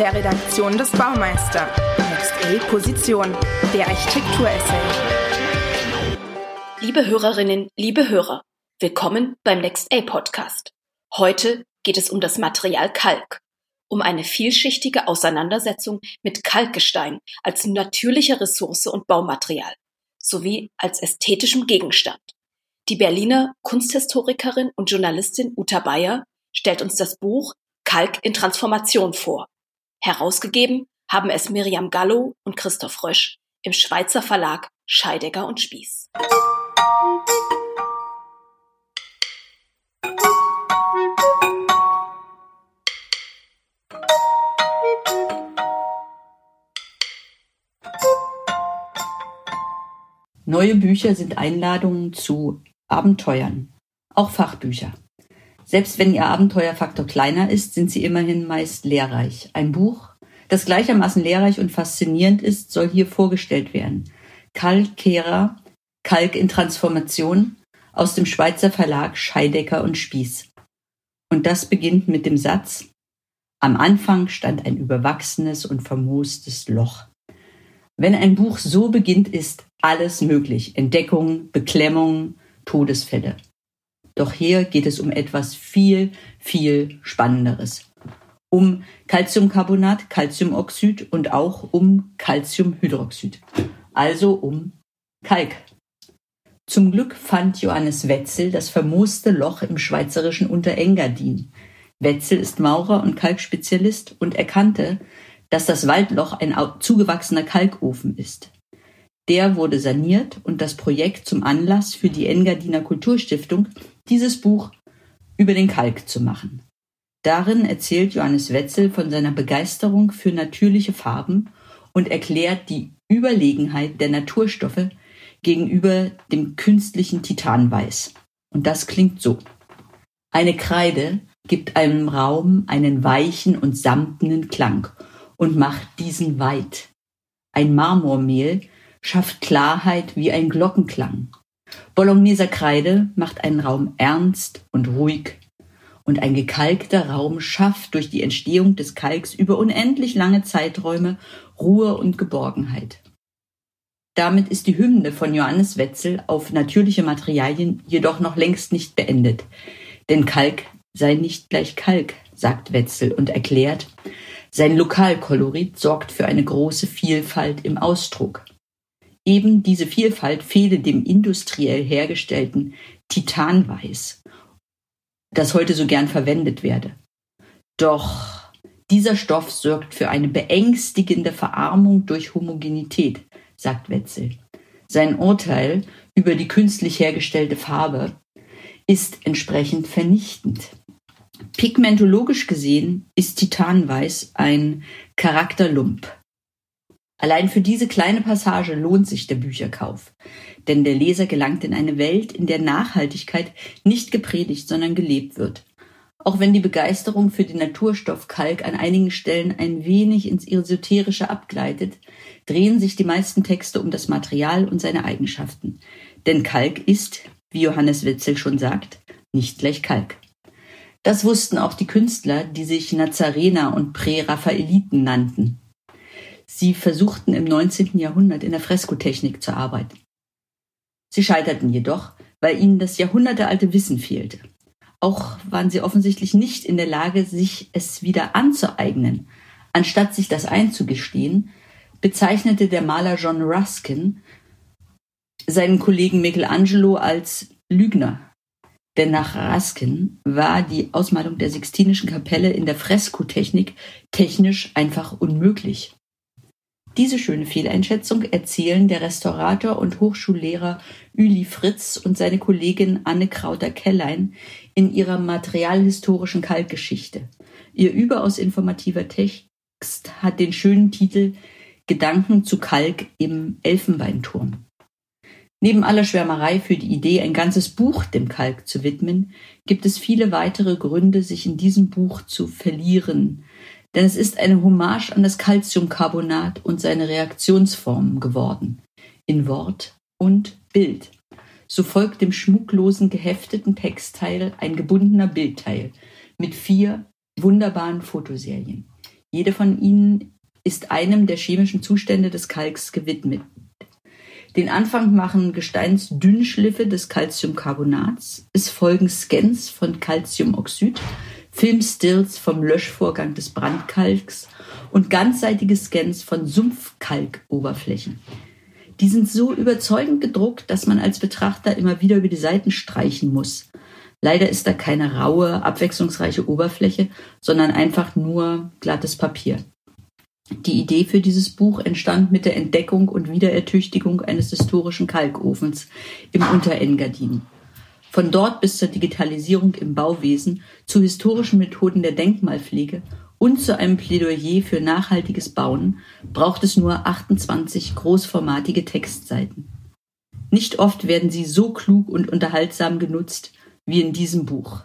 der Redaktion des Baumeister. Next A Position, der Architekturessay. Liebe Hörerinnen, liebe Hörer, willkommen beim Next A Podcast. Heute geht es um das Material Kalk, um eine vielschichtige Auseinandersetzung mit Kalkgestein als natürliche Ressource und Baumaterial sowie als ästhetischem Gegenstand. Die Berliner Kunsthistorikerin und Journalistin Uta Bayer stellt uns das Buch Kalk in Transformation vor. Herausgegeben haben es Miriam Gallo und Christoph Rösch im Schweizer Verlag Scheidegger und Spieß. Neue Bücher sind Einladungen zu Abenteuern, auch Fachbücher. Selbst wenn ihr Abenteuerfaktor kleiner ist, sind sie immerhin meist lehrreich. Ein Buch, das gleichermaßen lehrreich und faszinierend ist, soll hier vorgestellt werden. Kalkera, Kalk in Transformation aus dem Schweizer Verlag Scheidecker und Spieß. Und das beginnt mit dem Satz, am Anfang stand ein überwachsenes und vermoostes Loch. Wenn ein Buch so beginnt, ist alles möglich. Entdeckung, Beklemmung, Todesfälle. Doch hier geht es um etwas viel, viel Spannenderes. Um Calciumcarbonat, Calciumoxid und auch um Calciumhydroxid. Also um Kalk. Zum Glück fand Johannes Wetzel das vermooste Loch im schweizerischen Unterengadin. Wetzel ist Maurer und Kalkspezialist und erkannte, dass das Waldloch ein zugewachsener Kalkofen ist. Der wurde saniert und das Projekt zum Anlass für die Engadiner Kulturstiftung, dieses Buch über den Kalk zu machen. Darin erzählt Johannes Wetzel von seiner Begeisterung für natürliche Farben und erklärt die Überlegenheit der Naturstoffe gegenüber dem künstlichen Titanweiß. Und das klingt so. Eine Kreide gibt einem Raum einen weichen und samtenen Klang und macht diesen weit. Ein Marmormehl schafft Klarheit wie ein Glockenklang. Bologneser Kreide macht einen Raum ernst und ruhig und ein gekalkter Raum schafft durch die Entstehung des Kalks über unendlich lange Zeiträume Ruhe und Geborgenheit. Damit ist die Hymne von Johannes Wetzel auf natürliche Materialien jedoch noch längst nicht beendet. Denn Kalk sei nicht gleich Kalk, sagt Wetzel und erklärt, sein Lokalkolorit sorgt für eine große Vielfalt im Ausdruck. Eben diese Vielfalt fehle dem industriell hergestellten Titanweiß, das heute so gern verwendet werde. Doch dieser Stoff sorgt für eine beängstigende Verarmung durch Homogenität, sagt Wetzel. Sein Urteil über die künstlich hergestellte Farbe ist entsprechend vernichtend. Pigmentologisch gesehen ist Titanweiß ein Charakterlump. Allein für diese kleine Passage lohnt sich der Bücherkauf. Denn der Leser gelangt in eine Welt, in der Nachhaltigkeit nicht gepredigt, sondern gelebt wird. Auch wenn die Begeisterung für den Naturstoff Kalk an einigen Stellen ein wenig ins Esoterische abgleitet, drehen sich die meisten Texte um das Material und seine Eigenschaften. Denn Kalk ist, wie Johannes Witzel schon sagt, nicht gleich Kalk. Das wussten auch die Künstler, die sich Nazarener und Präraphaeliten nannten. Sie versuchten im 19. Jahrhundert in der Freskotechnik zu arbeiten. Sie scheiterten jedoch, weil ihnen das jahrhundertealte Wissen fehlte. Auch waren sie offensichtlich nicht in der Lage, sich es wieder anzueignen. Anstatt sich das einzugestehen, bezeichnete der Maler John Ruskin seinen Kollegen Michelangelo als Lügner. Denn nach Ruskin war die Ausmalung der Sixtinischen Kapelle in der Freskotechnik technisch einfach unmöglich. Diese schöne Fehleinschätzung erzählen der Restaurator und Hochschullehrer Uli Fritz und seine Kollegin Anne Krauter-Kellein in ihrer materialhistorischen Kalkgeschichte. Ihr überaus informativer Text hat den schönen Titel Gedanken zu Kalk im Elfenbeinturm. Neben aller Schwärmerei für die Idee, ein ganzes Buch dem Kalk zu widmen, gibt es viele weitere Gründe, sich in diesem Buch zu verlieren, denn es ist eine Hommage an das Calciumcarbonat und seine Reaktionsformen geworden, in Wort und Bild. So folgt dem schmucklosen gehefteten Textteil ein gebundener Bildteil mit vier wunderbaren Fotoserien. Jede von ihnen ist einem der chemischen Zustände des Kalks gewidmet. Den Anfang machen Gesteinsdünnschliffe des Calciumcarbonats. Es folgen Scans von Calciumoxid, Filmstills vom Löschvorgang des Brandkalks und ganzseitige Scans von Sumpfkalkoberflächen. Die sind so überzeugend gedruckt, dass man als Betrachter immer wieder über die Seiten streichen muss. Leider ist da keine raue, abwechslungsreiche Oberfläche, sondern einfach nur glattes Papier. Die Idee für dieses Buch entstand mit der Entdeckung und Wiederertüchtigung eines historischen Kalkofens im Unterengadin. Von dort bis zur Digitalisierung im Bauwesen, zu historischen Methoden der Denkmalpflege und zu einem Plädoyer für nachhaltiges Bauen braucht es nur 28 großformatige Textseiten. Nicht oft werden sie so klug und unterhaltsam genutzt wie in diesem Buch.